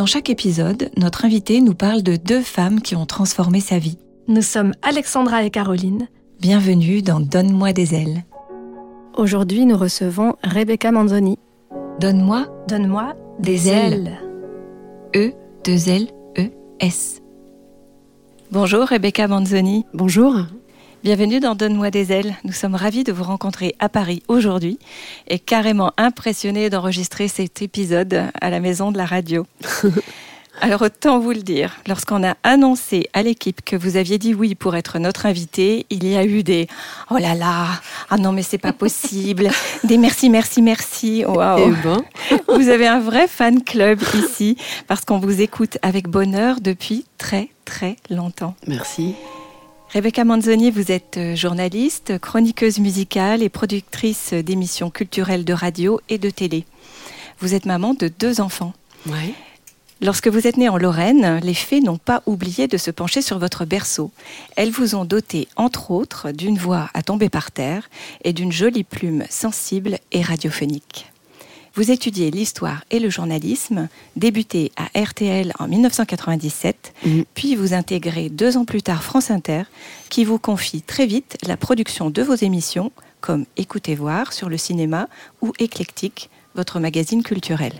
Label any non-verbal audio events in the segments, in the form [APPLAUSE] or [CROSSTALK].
Dans chaque épisode, notre invité nous parle de deux femmes qui ont transformé sa vie. Nous sommes Alexandra et Caroline. Bienvenue dans Donne-moi des ailes. Aujourd'hui, nous recevons Rebecca Manzoni. Donne-moi Donne-moi des ailes. E, deux L, E, S. Bonjour Rebecca Manzoni. Bonjour. Bienvenue dans Donne-moi des ailes. Nous sommes ravis de vous rencontrer à Paris aujourd'hui et carrément impressionnés d'enregistrer cet épisode à la maison de la radio. [LAUGHS] Alors autant vous le dire, lorsqu'on a annoncé à l'équipe que vous aviez dit oui pour être notre invité, il y a eu des oh là là, ah non mais c'est pas possible, [LAUGHS] des merci merci merci. Wow. Eh ben. [LAUGHS] Vous avez un vrai fan club ici parce qu'on vous écoute avec bonheur depuis très très longtemps. Merci. Rebecca Manzoni, vous êtes euh, journaliste, chroniqueuse musicale et productrice d'émissions culturelles de radio et de télé. Vous êtes maman de deux enfants. Lorsque vous êtes née en Lorraine, les fées n'ont pas oublié de se pencher sur votre berceau. Elles vous ont doté, entre autres, d'une voix à tomber par terre et d'une jolie plume sensible et radiophonique. Vous étudiez l'histoire et le journalisme, débuté à RTL en 1997, Mm. puis vous intégrez deux ans plus tard France Inter, qui vous confie très vite la production de vos émissions, comme Écoutez voir sur le cinéma ou Éclectique, votre magazine culturel.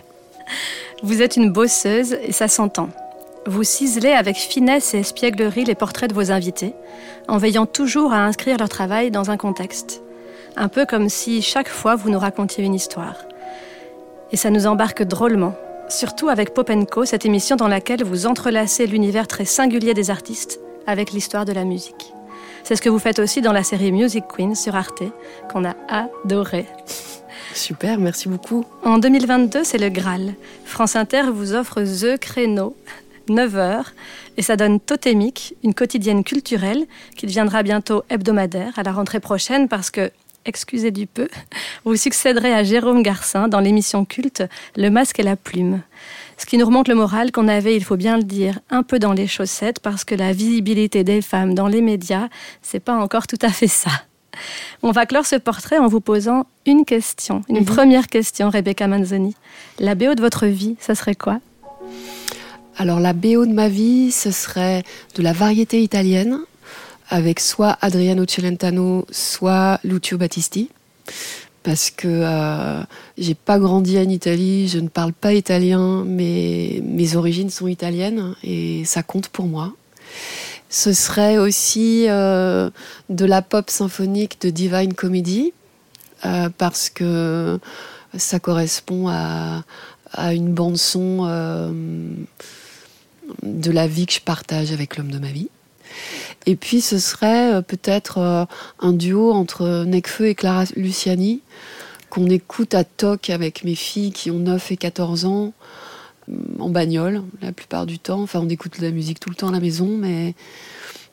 Vous êtes une bosseuse et ça s'entend. Vous ciselez avec finesse et espièglerie les portraits de vos invités, en veillant toujours à inscrire leur travail dans un contexte. Un peu comme si chaque fois vous nous racontiez une histoire. Et ça nous embarque drôlement, surtout avec Pop Co, cette émission dans laquelle vous entrelacez l'univers très singulier des artistes avec l'histoire de la musique. C'est ce que vous faites aussi dans la série Music Queen sur Arte, qu'on a adoré. Super, merci beaucoup. En 2022, c'est le Graal. France Inter vous offre The Créneau, 9h, et ça donne Totémique, une quotidienne culturelle qui deviendra bientôt hebdomadaire à la rentrée prochaine parce que, excusez du peu, vous succéderez à Jérôme Garcin dans l'émission culte Le Masque et la Plume. Ce qui nous remonte le moral qu'on avait, il faut bien le dire, un peu dans les chaussettes parce que la visibilité des femmes dans les médias, c'est pas encore tout à fait ça. On va clore ce portrait en vous posant une question, une Mhm. première question, Rebecca Manzoni. La BO de votre vie, ça serait quoi? Alors la BO de ma vie, ce serait de la variété italienne, avec soit Adriano Celentano, soit Lucio Battisti. Parce que euh, j'ai pas grandi en Italie, je ne parle pas italien, mais mes origines sont italiennes et ça compte pour moi. Ce serait aussi euh, de la pop symphonique de Divine Comedy, euh, parce que ça correspond à, à une bande son euh, de la vie que je partage avec l'homme de ma vie. Et puis ce serait euh, peut-être euh, un duo entre Necfeu et Clara Luciani qu'on écoute à toc avec mes filles qui ont 9 et 14 ans euh, en bagnole la plupart du temps. Enfin on écoute de la musique tout le temps à la maison mais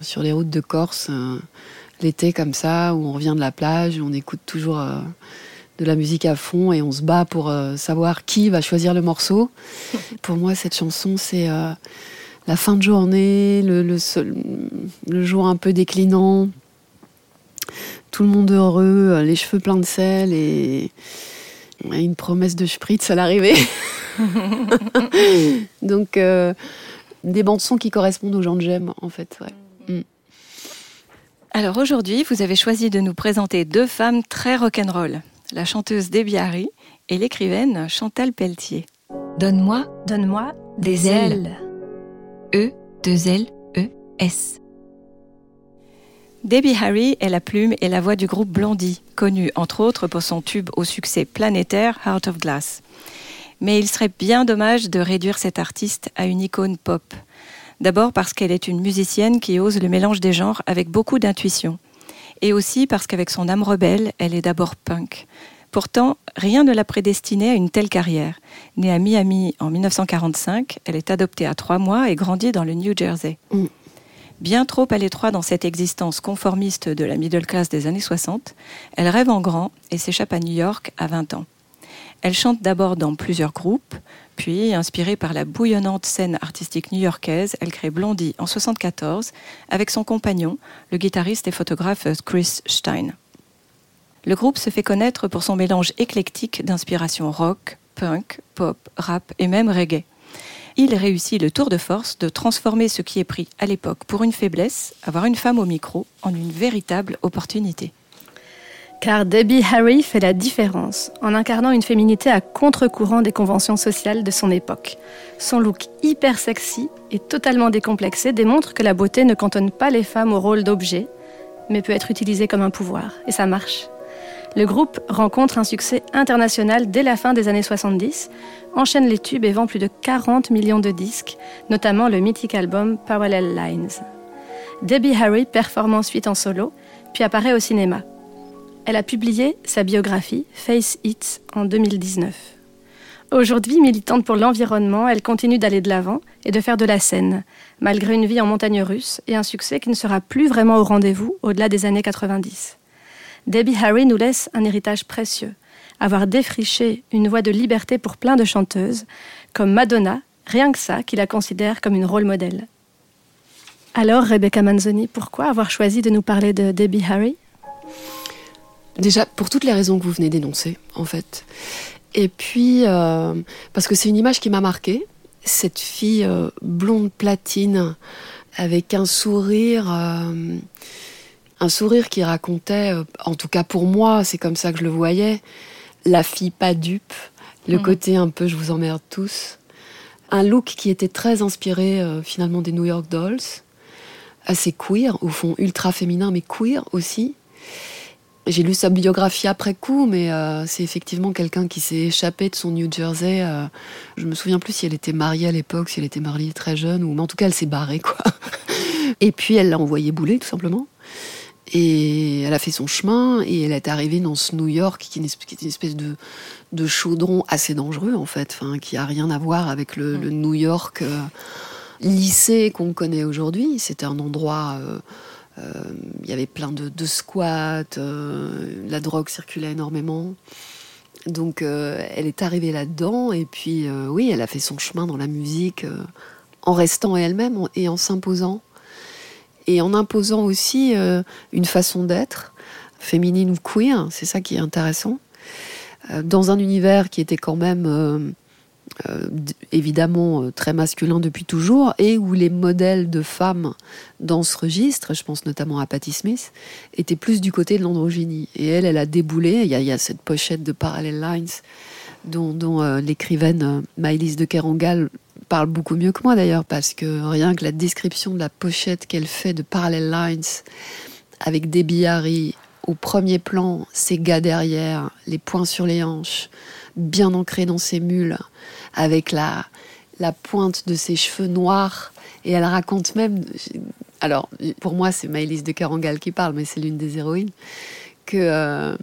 sur les routes de Corse l'été comme ça où on revient de la plage on écoute toujours de la musique à fond et on se bat pour savoir qui va choisir le morceau. [LAUGHS] pour moi, cette chanson, c'est la fin de journée, le, le jour un peu déclinant, tout le monde heureux, euh, les cheveux pleins de sel et une promesse de spritz à l'arrivée. [LAUGHS] Donc, euh, des bandes-sons qui correspondent aux gens que j'aime, en fait. Mm. Alors aujourd'hui, vous avez choisi de nous présenter deux femmes très rock'n'roll, la chanteuse Debbie Harry et l'écrivaine Chantal Pelletier. Donne-moi, donne-moi des, ailes. E2LES. Debbie Harry est la plume et la voix du groupe Blondie, connu entre autres pour son tube au succès planétaire Heart of Glass. Mais il serait bien dommage de réduire cette artiste à une icône pop. D'abord parce qu'elle est une musicienne qui ose le mélange des genres avec beaucoup d'intuition. Et aussi parce qu'avec son âme rebelle, elle est d'abord punk. Pourtant, rien ne l'a prédestinée à une telle carrière. Née à Miami en 1945, elle est adoptée à trois mois et grandit dans le New Jersey. Mm. Bien trop à l'étroit dans cette existence conformiste de la middle class des années 60, elle rêve en grand et s'échappe à New York à 20 ans. Elle chante d'abord dans plusieurs groupes, puis, inspirée par la bouillonnante scène artistique new-yorkaise, elle crée Blondie en 1974 avec son compagnon, le guitariste et photographe Chris Stein. Le groupe se fait connaître pour son mélange éclectique d'inspiration rock, punk, pop, rap et même reggae. Il réussit le tour de force de transformer ce qui est pris à l'époque pour une faiblesse, avoir une femme au micro, en une véritable opportunité. Car Debbie Harry fait la différence en incarnant une féminité à contre-courant des conventions sociales de son époque. Son look hyper sexy et totalement décomplexé démontre que la beauté ne cantonne pas les femmes au rôle d'objet, mais peut être utilisée comme un pouvoir. Et ça marche. Le groupe rencontre un succès international dès la fin des années 70, enchaîne les tubes et vend plus de 40 millions de disques, notamment le mythique album Parallel Lines. Debbie Harry performe ensuite en solo, puis apparaît au cinéma. Elle a publié sa biographie Face It en 2019. Aujourd'hui militante pour l'environnement, elle continue d'aller de l'avant et de faire de la scène, malgré une vie en montagne russe et un succès qui ne sera plus vraiment au rendez-vous au-delà des années 90. Debbie Harry nous laisse un héritage précieux, avoir défriché une voie de liberté pour plein de chanteuses, comme Madonna, rien que ça, qui la considère comme une rôle modèle. Alors, Rebecca Manzoni, pourquoi avoir choisi de nous parler de Debbie Harry? Déjà, pour toutes les raisons que vous venez d'énoncer, en fait. Et puis, euh, parce que c'est une image qui m'a marquée. Cette fille euh, blonde platine, avec un sourire. Euh, un sourire qui racontait, euh, en tout cas pour moi, c'est comme ça que je le voyais, la fille pas dupe, le Mhm. côté un peu je vous emmerde tous. Un look qui était très inspiré euh, finalement des New York Dolls, assez queer, au fond ultra féminin, mais queer aussi. J'ai lu sa biographie après coup, mais euh, c'est effectivement quelqu'un qui s'est échappé de son New Jersey. euh, je me souviens plus si elle était mariée à l'époque, si elle était mariée très jeune, ou mais en tout cas elle s'est barrée quoi. [LAUGHS] Et puis elle l'a envoyé bouler tout simplement. Et elle a fait son chemin et elle est arrivée dans ce New York qui est une espèce, qui est une espèce de, de chaudron assez dangereux en fait, enfin, qui a rien à voir avec le, le New York euh, lycée qu'on connaît aujourd'hui. C'était un endroit, euh, euh, il y avait plein de, de squats, euh, la drogue circulait énormément. Donc euh, elle est arrivée là-dedans et puis oui, elle a fait son chemin dans la musique en restant elle-même et en s'imposant et en imposant aussi euh, une façon d'être féminine ou queer, c'est ça qui est intéressant, Euh, dans un univers qui était quand même euh, évidemment très masculin depuis toujours et où les modèles de femmes dans ce registre, je pense notamment à Patti Smith, étaient plus du côté de l'androgynie. Et elle, elle a déboulé, il y a, cette pochette de Parallel Lines dont, l'écrivaine Maëlys de Kerangal parle beaucoup mieux que moi d'ailleurs, parce que rien que la description de la pochette qu'elle fait de Parallel Lines, avec Debbie Harry au premier plan, ses gars derrière, les poings sur les hanches, bien ancrés dans ses mules, avec la, la pointe de ses cheveux noirs. Et elle raconte même, alors pour moi c'est Maëlys de Kerangal qui parle, mais c'est l'une des héroïnes, que euh,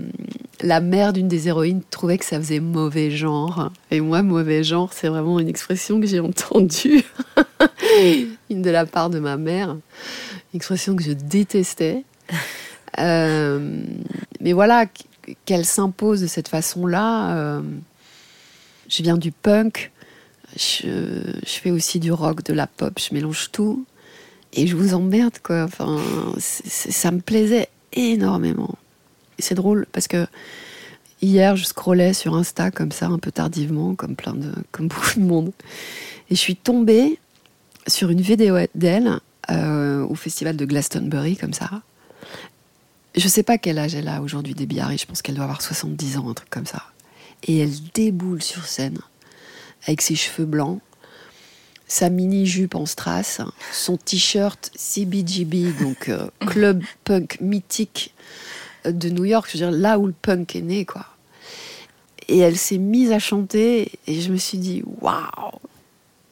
la mère d'une des héroïnes trouvait que ça faisait mauvais genre. Et moi, mauvais genre, c'est vraiment une expression que j'ai entendue, [LAUGHS] une de la part de ma mère, une expression que je détestais. Euh, mais voilà, qu'elle s'impose de cette façon-là. euh, je viens du punk, je, je fais aussi du rock, de la pop, je mélange tout. Et je vous emmerde, quoi. Enfin, ça me plaisait énormément. C'est drôle parce que hier, je scrollais sur Insta comme ça, un peu tardivement, comme plein de, [LAUGHS] comme beaucoup de monde. Et je suis tombée sur une vidéo d'elle euh, au festival de Glastonbury, comme ça. Je sais pas quel âge elle a aujourd'hui, Debbie Harry. Je pense qu'elle doit avoir 70 ans, un truc comme ça. Et elle déboule sur scène avec ses cheveux blancs, sa mini-jupe en strass, son t-shirt CBGB, donc euh, [LAUGHS] club punk mythique de New York, je veux dire là où le punk est né, quoi. Et elle s'est mise à chanter et je me suis dit waouh.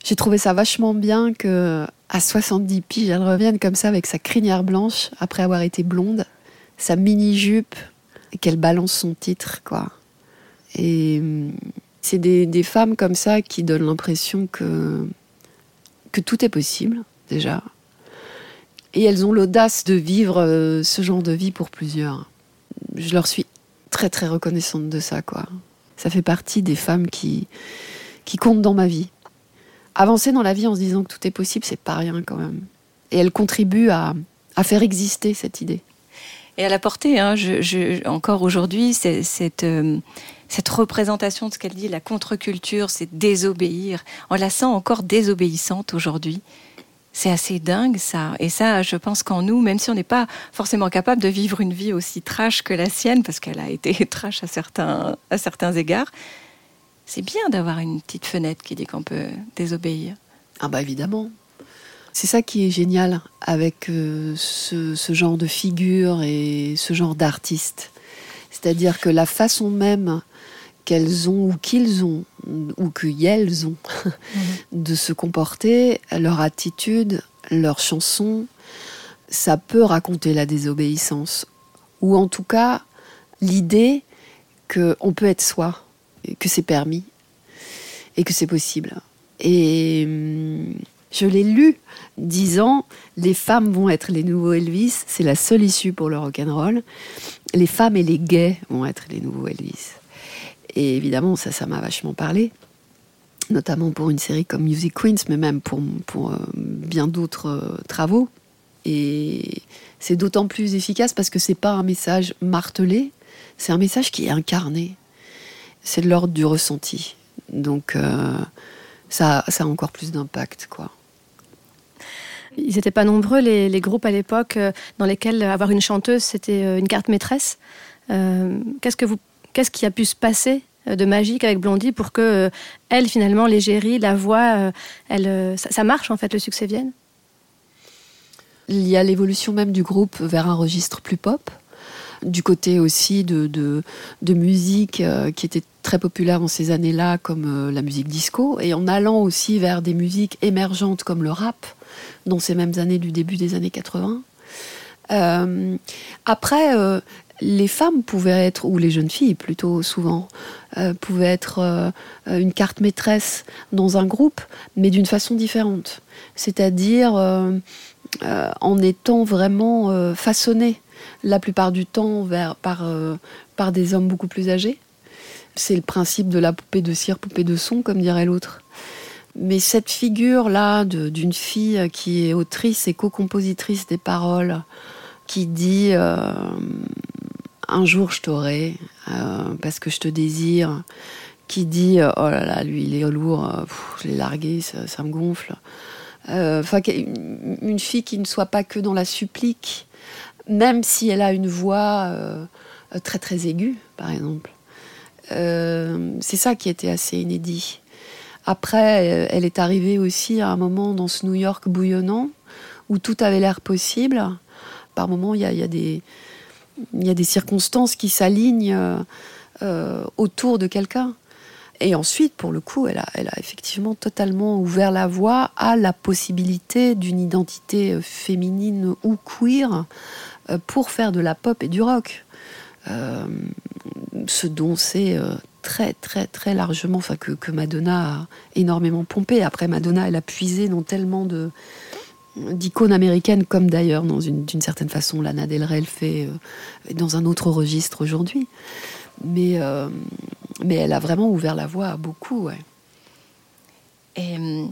J'ai trouvé ça vachement bien que à 70 piges, elle revienne comme ça avec sa crinière blanche après avoir été blonde, sa mini jupe et qu'elle balance son titre, quoi. Et hum, c'est des, femmes comme ça qui donnent l'impression que, que tout est possible, déjà. Et elles ont l'audace de vivre euh, ce genre de vie pour plusieurs. Je leur suis très très reconnaissante de ça, quoi. Ça fait partie des femmes qui, qui comptent dans ma vie. Avancer dans la vie en se disant que tout est possible, c'est pas rien quand même. Et elles contribuent à, à faire exister cette idée. Et à la portée, hein, encore aujourd'hui, cette, euh, cette représentation de ce qu'elle dit, la contre-culture, c'est désobéir. On la sent encore désobéissante aujourd'hui. C'est assez dingue ça. Et ça, je pense qu'en nous, même si on n'est pas forcément capable de vivre une vie aussi trash que la sienne, parce qu'elle a été [LAUGHS] trash à certains, à certains égards, c'est bien d'avoir une petite fenêtre qui dit qu'on peut désobéir. Ah bah évidemment. C'est ça qui est génial avec euh, ce, ce, genre de figure et ce genre d'artiste. C'est-à-dire que la façon même qu'elles ont ou qu'ils ont ou qu'elles ont mhm. de se comporter, leur attitude, leur chanson, ça peut raconter la désobéissance ou en tout cas l'idée qu'on peut être soi, que c'est permis et que c'est possible. Et hum, je l'ai lu disant les femmes vont être les nouveaux Elvis, c'est la seule issue pour le rock'n'roll. Les femmes et les gays vont être les nouveaux Elvis. Et évidemment, ça, ça m'a vachement parlé, notamment pour une série comme Music Queens, mais même pour, pour euh, bien d'autres euh, travaux. Et c'est d'autant plus efficace parce que c'est pas un message martelé, c'est un message qui est incarné. C'est de l'ordre du ressenti. Donc euh, ça, ça a encore plus d'impact, quoi. Ils n'étaient pas nombreux, les, les groupes à l'époque, dans lesquels avoir une chanteuse, c'était une carte maîtresse. Qu'est-ce que vous Qu'est-ce qui a pu se passer euh, de magique avec Blondie pour que euh, elle finalement l'égérie, la voix, euh, elle, ça, marche en fait le succès vienne? Il y a l'évolution même du groupe vers un registre plus pop, du côté aussi de, de, musique qui était très populaire en ces années-là comme la musique disco et en allant aussi vers des musiques émergentes comme le rap dans ces mêmes années du début des années 80. après, les femmes pouvaient être, ou les jeunes filles plutôt souvent, euh, pouvaient être euh, une carte maîtresse dans un groupe, mais d'une façon différente. C'est-à-dire euh, en étant vraiment façonnées la plupart du temps vers, par, par des hommes beaucoup plus âgés. C'est le principe de la poupée de cire, poupée de son, comme dirait l'autre. Mais cette figure-là d'une fille qui est autrice et co-compositrice des paroles, qui dit un jour je t'aurai euh, parce que je te désire, qui dit euh, oh là là, lui il est lourd, euh, je l'ai largué, ça, me gonfle. Enfin, une fille qui ne soit pas que dans la supplique, même si elle a une voix très très aiguë, par exemple. c'est ça qui était assez inédit. Après, elle est arrivée aussi à un moment dans ce New York bouillonnant où tout avait l'air possible. Par moments, il y a des, il y a des circonstances qui s'alignent euh, euh, autour de quelqu'un. Et ensuite, pour le coup, elle a, effectivement totalement ouvert la voie à la possibilité d'une identité euh, féminine ou queer pour faire de la pop et du rock. ce dont c'est très très très largement, enfin que, que, Madonna a énormément pompé. Après Madonna, elle a puisé dans tellement de, d'icônes américaines, comme d'ailleurs, d'une certaine façon, Lana Del Rey le fait euh, dans un autre registre aujourd'hui. Mais, euh, mais elle a vraiment ouvert la voie à beaucoup. Ouais. Et, euh,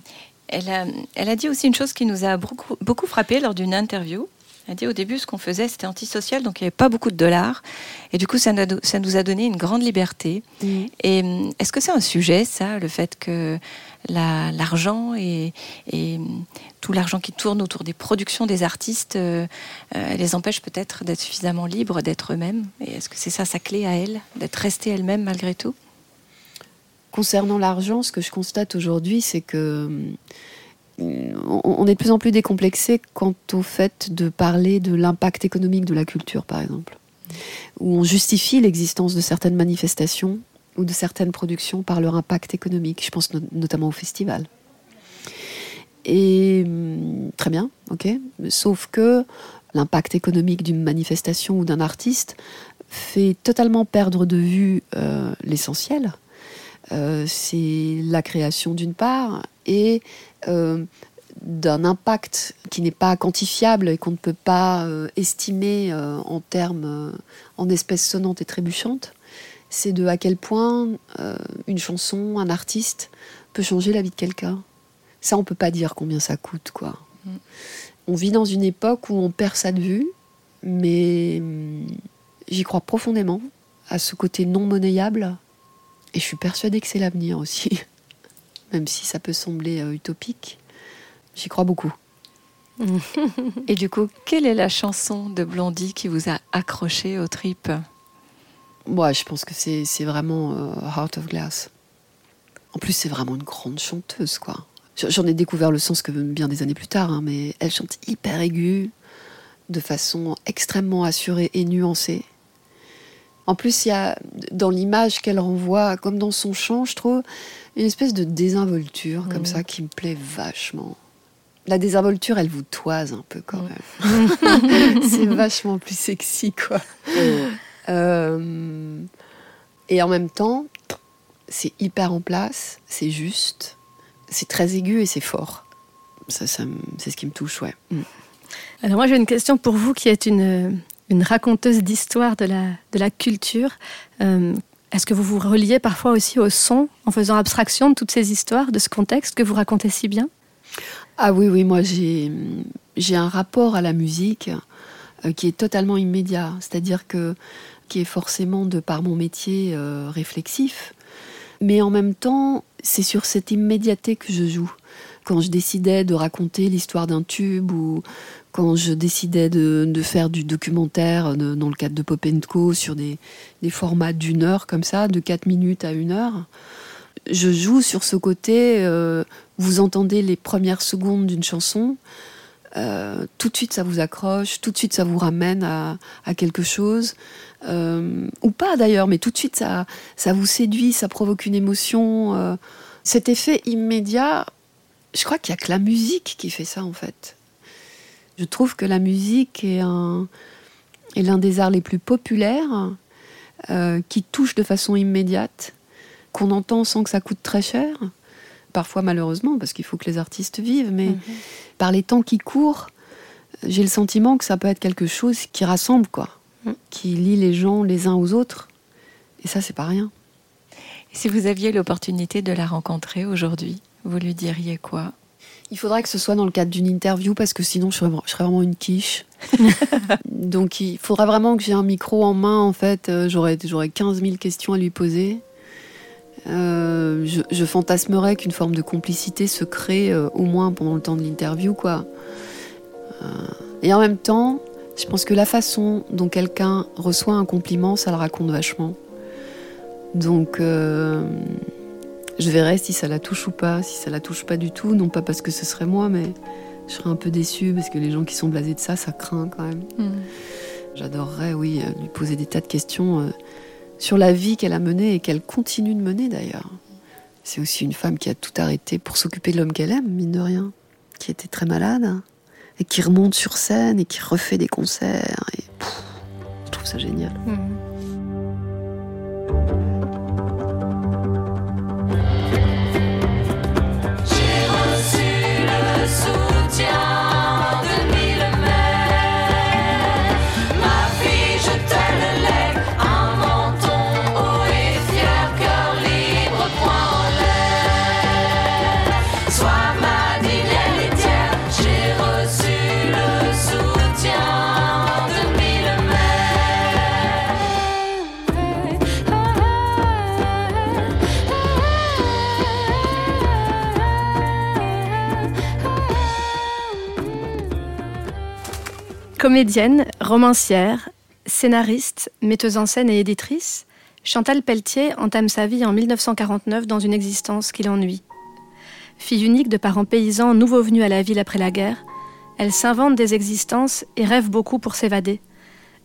elle, a, elle a dit aussi une chose qui nous a beaucoup, beaucoup frappé lors d'une interview. Elle a dit au début, ce qu'on faisait, c'était antisocial, donc il n'y avait pas beaucoup de dollars. Et du coup, ça, ça nous a donné une grande liberté. Mmh. Et est-ce que c'est un sujet, ça, le fait que l'argent et, tout l'argent qui tourne autour des productions des artistes euh, euh, les empêche peut-être d'être suffisamment libres, d'être eux-mêmes. Et est-ce que c'est ça sa clé à elle, d'être restée elle-même malgré tout? Concernant l'argent, ce que je constate aujourd'hui, c'est que euh, on est de plus en plus décomplexé quant au fait de parler de l'impact économique de la culture, par exemple, où on justifie l'existence de certaines manifestations ou de certaines productions par leur impact économique. Je pense notamment au festival. Et hum, très bien, ok. Sauf que l'impact économique d'une manifestation ou d'un artiste fait totalement perdre de vue euh, l'essentiel. Euh, c'est la création d'une part et euh, d'un impact qui n'est pas quantifiable et qu'on ne peut pas estimer en termes, en espèces sonnantes et trébuchantes. C'est de à quel point une chanson, un artiste peut changer la vie de quelqu'un. Ça, on peut pas dire combien ça coûte, quoi. Mm. On vit dans une époque où on perd ça de vue, mais hum, j'y crois profondément à ce côté non monnayable, et je suis persuadée que c'est l'avenir aussi, [LAUGHS] même si ça peut sembler euh, utopique. J'y crois beaucoup. [LAUGHS] et du coup, quelle est la chanson de Blondie qui vous a accroché aux tripes Moi, je pense que c'est vraiment euh, Heart of Glass. En plus, c'est vraiment une grande chanteuse, quoi. J'en ai découvert le sens que bien des années plus tard, hein, mais elle chante hyper aiguë, de façon extrêmement assurée et nuancée. En plus, il y a dans l'image qu'elle renvoie, comme dans son chant, je trouve, une espèce de désinvolture comme ça qui me plaît vachement. La désinvolture, elle vous toise un peu quand même. [LAUGHS] c'est vachement plus sexy, quoi. Euh, et en même temps, c'est hyper en place, c'est juste, c'est très aigu et c'est fort. Ça, c'est ce qui me touche, ouais. Mm. Alors moi j'ai une question pour vous qui êtes une, une raconteuse d'histoire de la, de la culture. Euh, est-ce que vous vous reliez parfois aussi au son en faisant abstraction de toutes ces histoires, de ce contexte que vous racontez si bien? Ah oui, oui, moi j'ai, j'ai un rapport à la musique euh, qui est totalement immédiat, c'est-à-dire que qui est forcément de par mon métier euh, réflexif, mais en même temps, c'est sur cette immédiateté que je joue. Quand je décidais de raconter l'histoire d'un tube ou quand je décidais de, faire du documentaire dans le cadre de Pop Co sur des, formats d'une heure comme ça, de 4 minutes à une heure, je joue sur ce côté, euh, vous entendez les premières secondes d'une chanson, euh, tout de suite ça vous accroche, tout de suite ça vous ramène à, quelque chose. Euh, ou pas d'ailleurs, mais tout de suite ça, ça vous séduit, ça provoque une émotion. Euh. cet effet immédiat, je crois qu'il n'y a que la musique qui fait ça en fait. Je trouve que la musique est, un, est l'un des arts les plus populaires, qui touche de façon immédiate, qu'on entend sans que ça coûte très cher. Parfois malheureusement, parce qu'il faut que les artistes vivent, mais mhm. par les temps qui courent, j'ai le sentiment que ça peut être quelque chose qui rassemble, quoi qui lie les gens les uns aux autres. Et ça, c'est pas rien. Et si vous aviez l'opportunité de la rencontrer aujourd'hui, vous lui diriez quoi? Il faudrait que ce soit dans le cadre d'une interview parce que sinon je serais, vraiment une quiche. [LAUGHS] Donc il faudra vraiment que j'ai un micro en main en fait. Euh, j'aurais, j'aurais 15 000 questions à lui poser. Euh, je, fantasmerais qu'une forme de complicité se crée euh, au moins pendant le temps de l'interview quoi. et en même temps, je pense que la façon dont quelqu'un reçoit un compliment, ça le raconte vachement. Donc, euh, je verrai si ça la touche ou pas, si ça la touche pas du tout, non pas parce que ce serait moi, mais je serais un peu déçue parce que les gens qui sont blasés de ça, ça craint quand même. Mm. J'adorerais, oui, euh, lui poser des tas de questions euh, sur la vie qu'elle a menée et qu'elle continue de mener d'ailleurs. C'est aussi une femme qui a tout arrêté pour s'occuper de l'homme qu'elle aime, mine de rien, qui était très malade et qui remonte sur scène et qui refait des concerts. Je trouve ça génial. Mmh. Comédienne, romancière, scénariste, metteuse en scène et éditrice, Chantal Pelletier entame sa vie en 1949 dans une existence qui l'ennuie. Fille unique de parents paysans nouveau venus à la ville après la guerre, elle s'invente des existences et rêve beaucoup pour s'évader.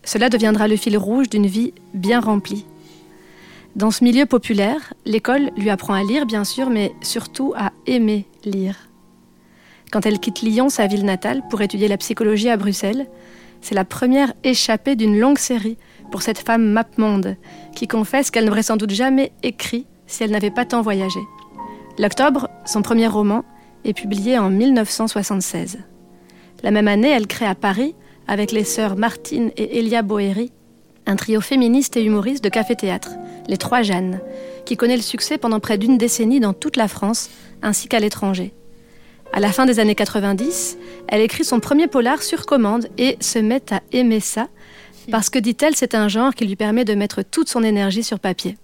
Cela deviendra le fil rouge d'une vie bien remplie. Dans ce milieu populaire, l'école lui apprend à lire bien sûr, mais surtout à aimer lire. Quand elle quitte Lyon, sa ville natale, pour étudier la psychologie à Bruxelles, c'est la première échappée d'une longue série, pour cette femme map-monde qui confesse qu'elle n'aurait sans doute jamais écrit si elle n'avait pas tant voyagé. L'Octobre, son premier roman, est publié en 1976. La même année, elle crée à Paris, avec les sœurs Martine et Elia Boeri, un trio féministe et humoriste de café-théâtre, les Trois Jeannes, qui connaît le succès pendant près d'une décennie dans toute la France ainsi qu'à l'étranger. À la fin des années 90, elle écrit son premier polar sur commande et se met à aimer ça, parce que, dit-elle, c'est un genre qui lui permet de mettre toute son énergie sur papier.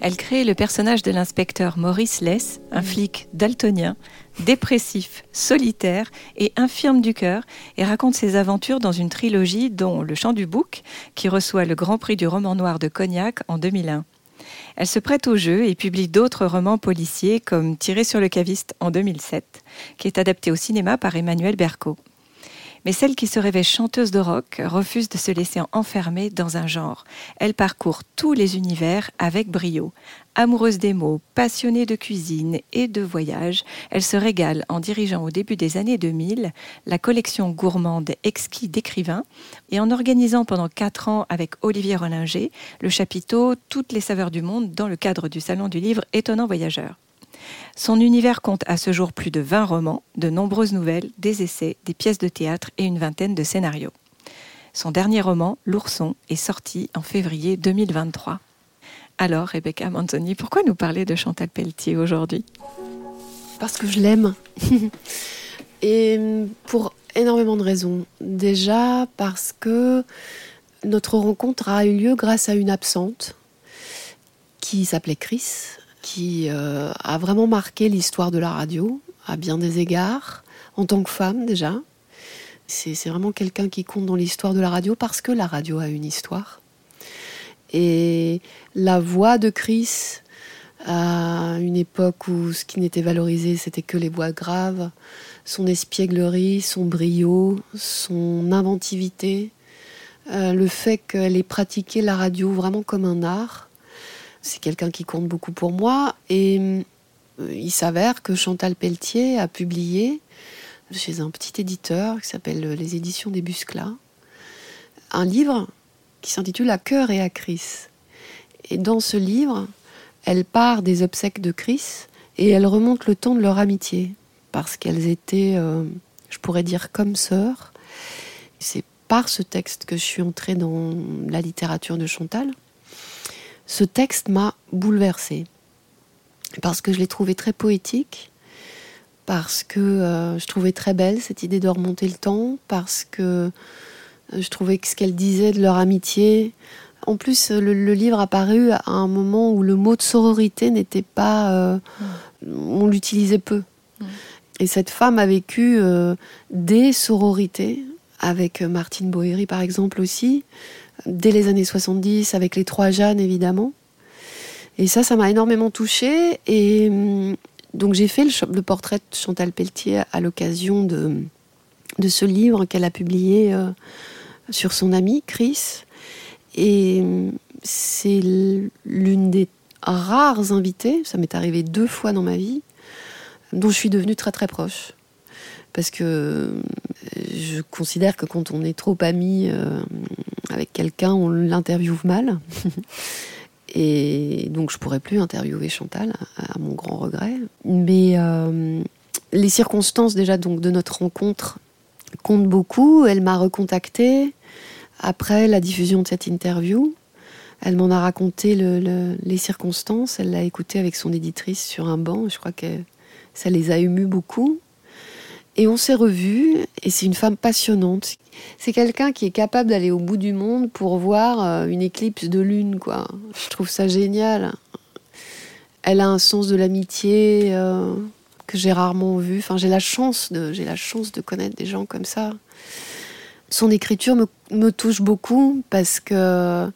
Elle crée le personnage de l'inspecteur Maurice Less, un flic daltonien, dépressif, solitaire et infirme du cœur, et raconte ses aventures dans une trilogie dont Le Chant du Bouc, qui reçoit le Grand Prix du roman noir de Cognac en 2001. Elle se prête au jeu et publie d'autres romans policiers comme Tiré sur le caviste en 2007, qui est adapté au cinéma par Emmanuel Berco. Mais celle qui se révèle chanteuse de rock refuse de se laisser enfermer dans un genre. Elle parcourt tous les univers avec brio. Amoureuse des mots, passionnée de cuisine et de voyage, elle se régale en dirigeant au début des années 2000 la collection gourmande Exquis d'écrivains et en organisant pendant quatre ans avec Olivier Rollinger le chapiteau Toutes les saveurs du monde dans le cadre du Salon du livre Étonnant Voyageur. Son univers compte à ce jour plus de 20 romans, de nombreuses nouvelles, des essais, des pièces de théâtre et une vingtaine de scénarios. Son dernier roman, L'ourson, est sorti en février 2023. Alors, Rebecca Manzoni, pourquoi nous parler de Chantal Pelletier aujourd'hui? Parce que je l'aime. [LAUGHS] et pour énormément de raisons. Déjà parce que notre rencontre a eu lieu grâce à une absente qui s'appelait Chris, qui euh, a vraiment marqué l'histoire de la radio à bien des égards, en tant que femme déjà. C'est vraiment quelqu'un qui compte dans l'histoire de la radio parce que la radio a une histoire. Et la voix de Chris, à une époque où ce qui n'était valorisé, c'était que les voix graves, son espièglerie, son brio, son inventivité, euh, le fait qu'elle ait pratiqué la radio vraiment comme un art, c'est quelqu'un qui compte beaucoup pour moi. Et euh, il s'avère que Chantal Pelletier a publié chez un petit éditeur qui s'appelle Les Éditions des Busclas un livre qui s'intitule À cœur et à Chris. Et dans ce livre, elle part des obsèques de Chris et elle remonte le temps de leur amitié parce qu'elles étaient, euh, je pourrais dire, comme sœurs. C'est par ce texte que je suis entrée dans la littérature de Chantal ce texte m'a bouleversée. Parce que je l'ai trouvé très poétique, parce que euh, je trouvais très belle cette idée de remonter le temps, parce que euh, je trouvais que ce qu'elle disait de leur amitié. En plus, le, livre a paru à un moment où le mot de sororité n'était pas. Euh, on l'utilisait peu. Et cette femme a vécu des sororités, avec Martine Boéry par exemple aussi, dès les années 70 avec les trois Jeannes évidemment. Et ça, ça m'a énormément touchée. Et hum, donc j'ai fait le, portrait de Chantal Pelletier à l'occasion de, de ce livre qu'elle a publié euh, sur son ami Chris. Et hum, c'est l'une des rares invitées, ça m'est arrivé deux fois dans ma vie, dont je suis devenue très très proche parce que euh, je considère que quand on est trop ami euh, avec quelqu'un, on l'interviewe mal. [LAUGHS] Et donc je pourrais plus interviewer Chantal, à mon grand regret. Mais euh, les circonstances déjà donc de notre rencontre comptent beaucoup. Elle m'a recontactée après la diffusion de cette interview. Elle m'en a raconté les circonstances. Elle l'a écouté avec son éditrice sur un banc. Je crois que ça les a émus beaucoup. Et on s'est revus, et c'est une femme passionnante. C'est quelqu'un qui est capable d'aller au bout du monde pour voir euh, une éclipse de lune, quoi. Je trouve ça génial. Elle a un sens de l'amitié euh, que j'ai rarement vu. Enfin, j'ai la chance de, j'ai la chance de connaître des gens comme ça. Son écriture me, touche beaucoup parce que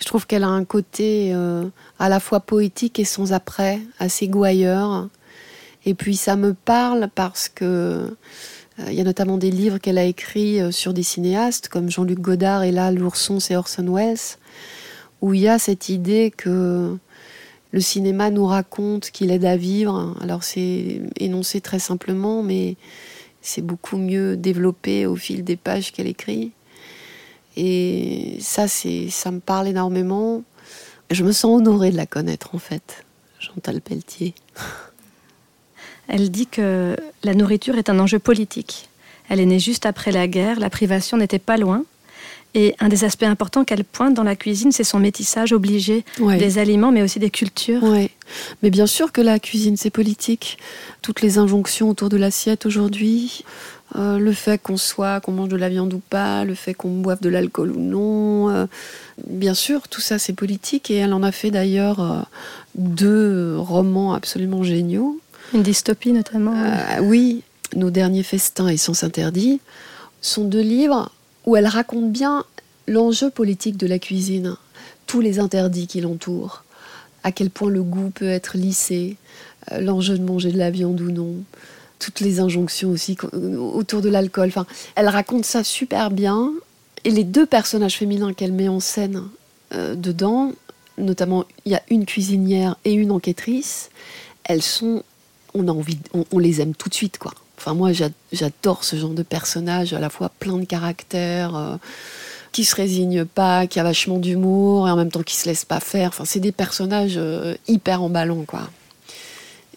je trouve qu'elle a un côté euh, à la fois poétique et sans après, assez gouailleur. Et puis ça me parle parce que euh, il y a notamment des livres qu'elle a écrits euh, sur des cinéastes comme Jean-Luc Godard et là l'ourson c'est Orson Welles où il y a cette idée que le cinéma nous raconte qu'il aide à vivre. Alors c'est énoncé très simplement mais c'est beaucoup mieux développé au fil des pages qu'elle écrit. Et ça, c'est, ça me parle énormément. Je me sens honorée de la connaître, en fait, Chantal Pelletier. [LAUGHS] Elle dit que la nourriture est un enjeu politique. Elle est née juste après la guerre, la privation n'était pas loin. Et un des aspects importants qu'elle pointe dans la cuisine, c'est son métissage obligé des aliments, mais aussi des cultures. Mais bien sûr que la cuisine, c'est politique. Toutes les injonctions autour de l'assiette aujourd'hui, euh, le fait qu'on soit, qu'on mange de la viande ou pas, le fait qu'on boive de l'alcool ou non, euh, bien sûr, tout ça, c'est politique. Et elle en a fait d'ailleurs euh, deux romans absolument géniaux. Une dystopie notamment. oui, Nos derniers festins et Sens interdits sont deux livres où elle raconte bien l'enjeu politique de la cuisine, tous les interdits qui l'entourent, à quel point le goût peut être lissé, euh, l'enjeu de manger de la viande ou non, toutes les injonctions aussi autour de l'alcool. Enfin, elle raconte ça super bien. Et les deux personnages féminins qu'elle met en scène euh, dedans, notamment il y a une cuisinière et une enquêtrice, elles sont, on a envie, on les aime tout de suite quoi. Enfin, moi, j'adore ce genre de personnage, à la fois plein de caractère, euh, qui se résigne pas, qui a vachement d'humour, et en même temps qui se laisse pas faire. Enfin, c'est des personnages euh, hyper emballants, quoi.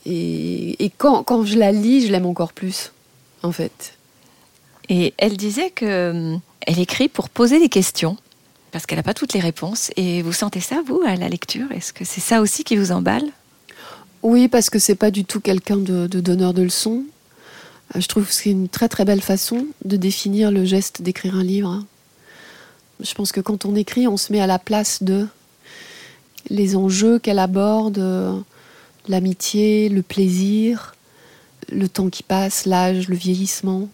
Et, quand, je la lis, je l'aime encore plus, en fait. Et elle disait que euh, elle écrit pour poser des questions, parce qu'elle n'a pas toutes les réponses. Et vous sentez ça, vous, à la lecture? Est-ce que c'est ça aussi qui vous emballe? Oui, parce que c'est pas du tout quelqu'un de, donneur de leçons. Euh, je trouve que c'est une très très belle façon de définir le geste d'écrire un livre. Je pense que quand on écrit, on se met à la place de les enjeux qu'elle aborde, l'amitié, le plaisir, le temps qui passe, l'âge, le vieillissement.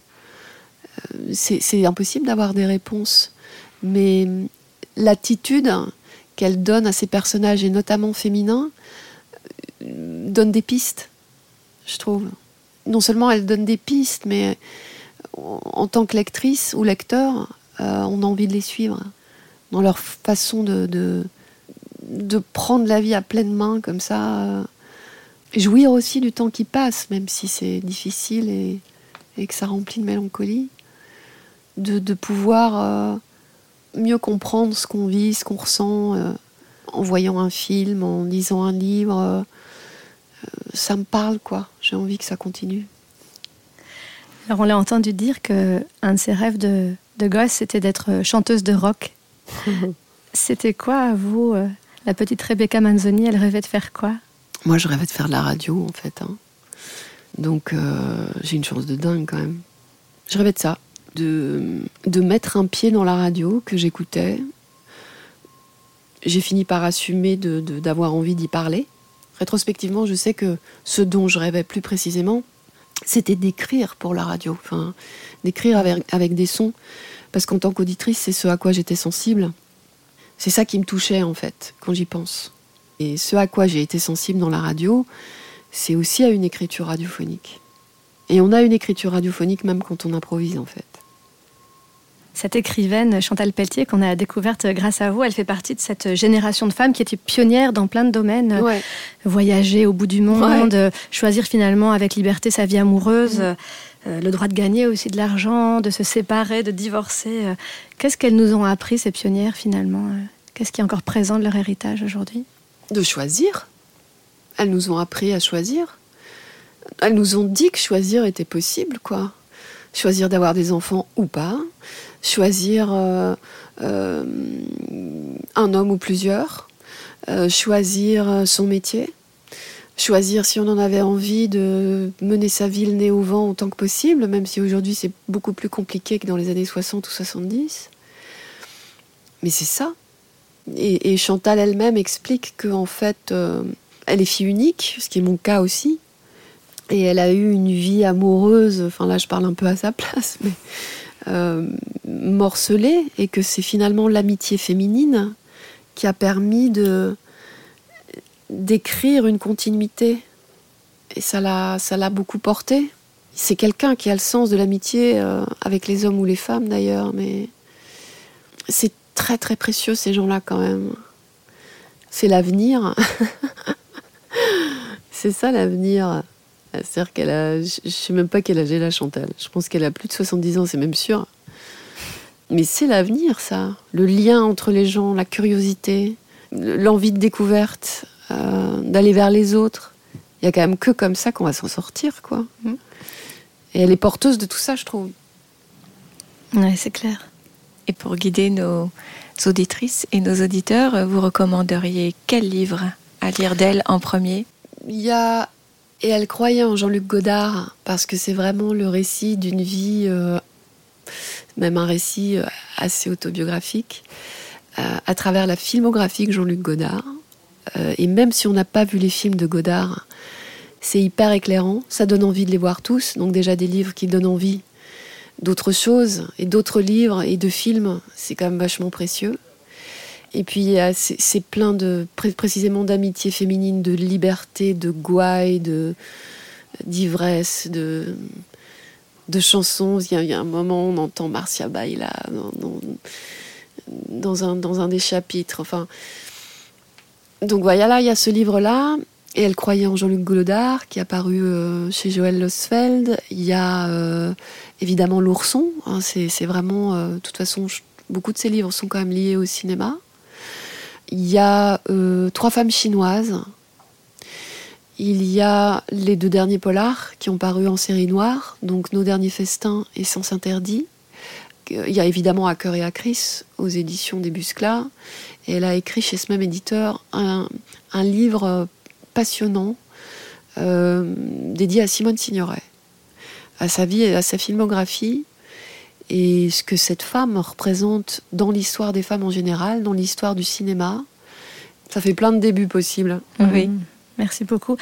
Euh, c'est impossible d'avoir des réponses, mais l'attitude qu'elle donne à ces personnages, et notamment féminins, euh, donne des pistes, je trouve non seulement elle donne des pistes, mais en tant que lectrice ou lecteur, euh, on a envie de les suivre dans leur façon de, prendre la vie à pleine main comme ça. Euh, jouir aussi du temps qui passe, même si c'est difficile et, et, que ça remplit de mélancolie. De, pouvoir euh, mieux comprendre ce qu'on vit, ce qu'on ressent en voyant un film, en lisant un livre ça me parle, quoi. J'ai envie que ça continue. Alors, on l'a entendu dire que un de ses rêves de, de gosse, c'était d'être chanteuse de rock. [LAUGHS] c'était quoi, vous, euh, la petite Rebecca Manzoni? Elle rêvait de faire quoi? Moi, je rêvais de faire de la radio, en fait. Hein. Donc, euh, j'ai une chance de dingue, quand même. Je rêvais de ça, de, de mettre un pied dans la radio que j'écoutais. J'ai fini par assumer d'avoir de, envie d'y parler rétrospectivement, je sais que ce dont je rêvais plus précisément, c'était d'écrire pour la radio, d'écrire avec, des sons, parce qu'en tant qu'auditrice, c'est ce à quoi j'étais sensible. C'est ça qui me touchait, en fait, quand j'y pense. Et ce à quoi j'ai été sensible dans la radio, c'est aussi à une écriture radiophonique. Et on a une écriture radiophonique même quand on improvise, en fait cette écrivaine Chantal Pelletier qu'on a découverte grâce à vous, elle fait partie de cette génération de femmes qui étaient pionnières dans plein de domaines. Voyager au bout du monde, choisir finalement avec liberté sa vie amoureuse, mm. euh, le droit de gagner aussi de l'argent, de se séparer, de divorcer. Euh. Qu'est-ce qu'elles nous ont appris, ces pionnières finalement euh? Qu'est-ce qui est encore présent de leur héritage aujourd'hui? De choisir. Elles nous ont appris à choisir. Elles nous ont dit que choisir était possible, quoi. Choisir d'avoir des enfants ou pas choisir euh, euh, un homme ou plusieurs, euh, choisir son métier, choisir si on en avait envie de mener sa vie le nez au vent autant que possible, même si aujourd'hui c'est beaucoup plus compliqué que dans les années 60 ou 70. Mais c'est ça. Et, Chantal elle-même explique qu'en fait, elle est fille unique, ce qui est mon cas aussi. Et elle a eu une vie amoureuse, enfin là je parle un peu à sa [LAUGHS] place, mais euh, morcelé et que c'est finalement l'amitié féminine qui a permis de d'écrire une continuité. Et ça l'a, ça l'a beaucoup porté. C'est quelqu'un qui a le sens de l'amitié euh, avec les hommes ou les femmes d'ailleurs, mais c'est très très précieux ces gens-là quand même. C'est l'avenir. [LAUGHS] c'est ça l'avenir. C'est-à-dire qu'elle a. Je ne sais même pas quel âge elle a, Chantal. Je pense qu'elle a plus de 70 ans, c'est même sûr. Mais c'est l'avenir, ça. Le lien entre les gens, la curiosité, l'envie de découverte, euh, d'aller vers les autres. Il y a quand même que comme ça qu'on va s'en sortir, quoi. Mm. Et elle est porteuse de tout ça, je trouve. Oui, c'est clair. Et pour guider nos auditrices et nos auditeurs, vous recommanderiez quel livre à lire d'elle en premier? Il y a et elle croyait en Jean-Luc Godard parce que c'est vraiment le récit d'une vie, euh, même un récit euh, assez autobiographique, euh, à travers la filmographie de Jean-Luc Godard. et même si on n'a pas vu les films de Godard, c'est hyper éclairant, ça donne envie de les voir tous, donc déjà des livres qui donnent envie d'autres choses, et d'autres livres et de films, c'est quand même vachement précieux. Et puis c'est plein de précisément d'amitié féminine, de liberté, de gouaille, d'ivresse, de de chansons. Il y, a, un moment on entend Marcia Baila dans, un dans un des chapitres. Enfin, donc voilà, là il y a ce livre là. Et elle croyait en Jean-Luc Godard, qui a paru euh, chez Joël Losfeld. Il y a euh, évidemment L'Ourson. Hein, c'est vraiment, euh, de toute façon, beaucoup de ces livres sont quand même liés au cinéma. Il y a euh, Trois femmes chinoises. Il y a les deux derniers polars qui ont paru en série noire, donc Nos derniers festins et Sens interdit. Il y a évidemment À cœur et à Chris aux éditions des Busclas. Et elle a écrit chez ce même éditeur un, livre passionnant euh, dédié à Simone Signoret, à sa vie et à sa filmographie et ce que cette femme représente dans l'histoire des femmes en général, dans l'histoire du cinéma. Ça fait plein de débuts possibles. Oui, merci beaucoup.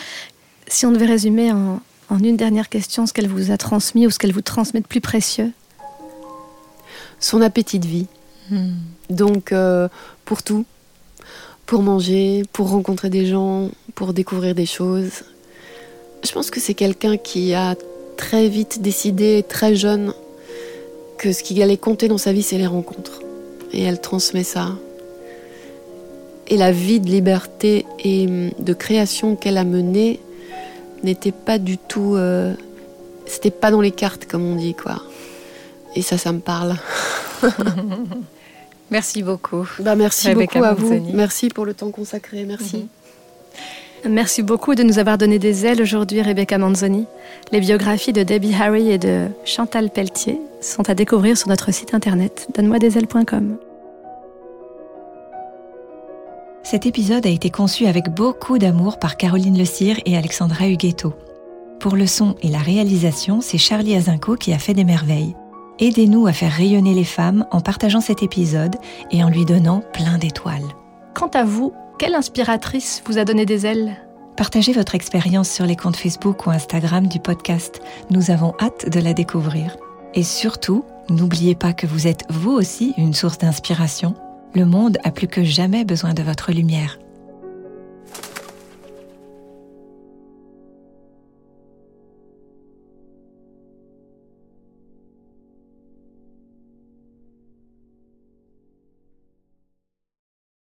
Si on devait résumer en, une dernière question ce qu'elle vous a transmis ou ce qu'elle vous transmet de plus précieux Son appétit de vie. Hmm. Donc, euh, pour tout. Pour manger, pour rencontrer des gens, pour découvrir des choses. Je pense que c'est quelqu'un qui a très vite décidé, très jeune, que ce qui allait compter dans sa vie, c'est les rencontres. Et elle transmet ça. Et la vie de liberté et hum, de création qu'elle a menée n'était pas du tout. Euh, c'était pas dans les cartes, comme on dit, quoi. Et ça, ça me parle. [LAUGHS] merci beaucoup. Bah, merci beaucoup à vous. Merci pour le temps consacré. Merci. Mhm. Merci beaucoup de nous avoir donné des ailes aujourd'hui, Rebecca Manzoni. Les biographies de Debbie Harry et de Chantal Pelletier sont à découvrir sur notre site internet donne-moi-des-ailes.com. Cet épisode a été conçu avec beaucoup d'amour par Caroline Le Cire et Alexandra Huguetto. Pour le son et la réalisation, c'est Charlie Azinco qui a fait des merveilles. Aidez-nous à faire rayonner les femmes en partageant cet épisode et en lui donnant plein d'étoiles. Quant à vous, quelle inspiratrice vous a donné des ailes? Partagez votre expérience sur les comptes Facebook ou Instagram du podcast. Nous avons hâte de la découvrir. Et surtout, n'oubliez pas que vous êtes vous aussi une source d'inspiration. Le monde a plus que jamais besoin de votre lumière.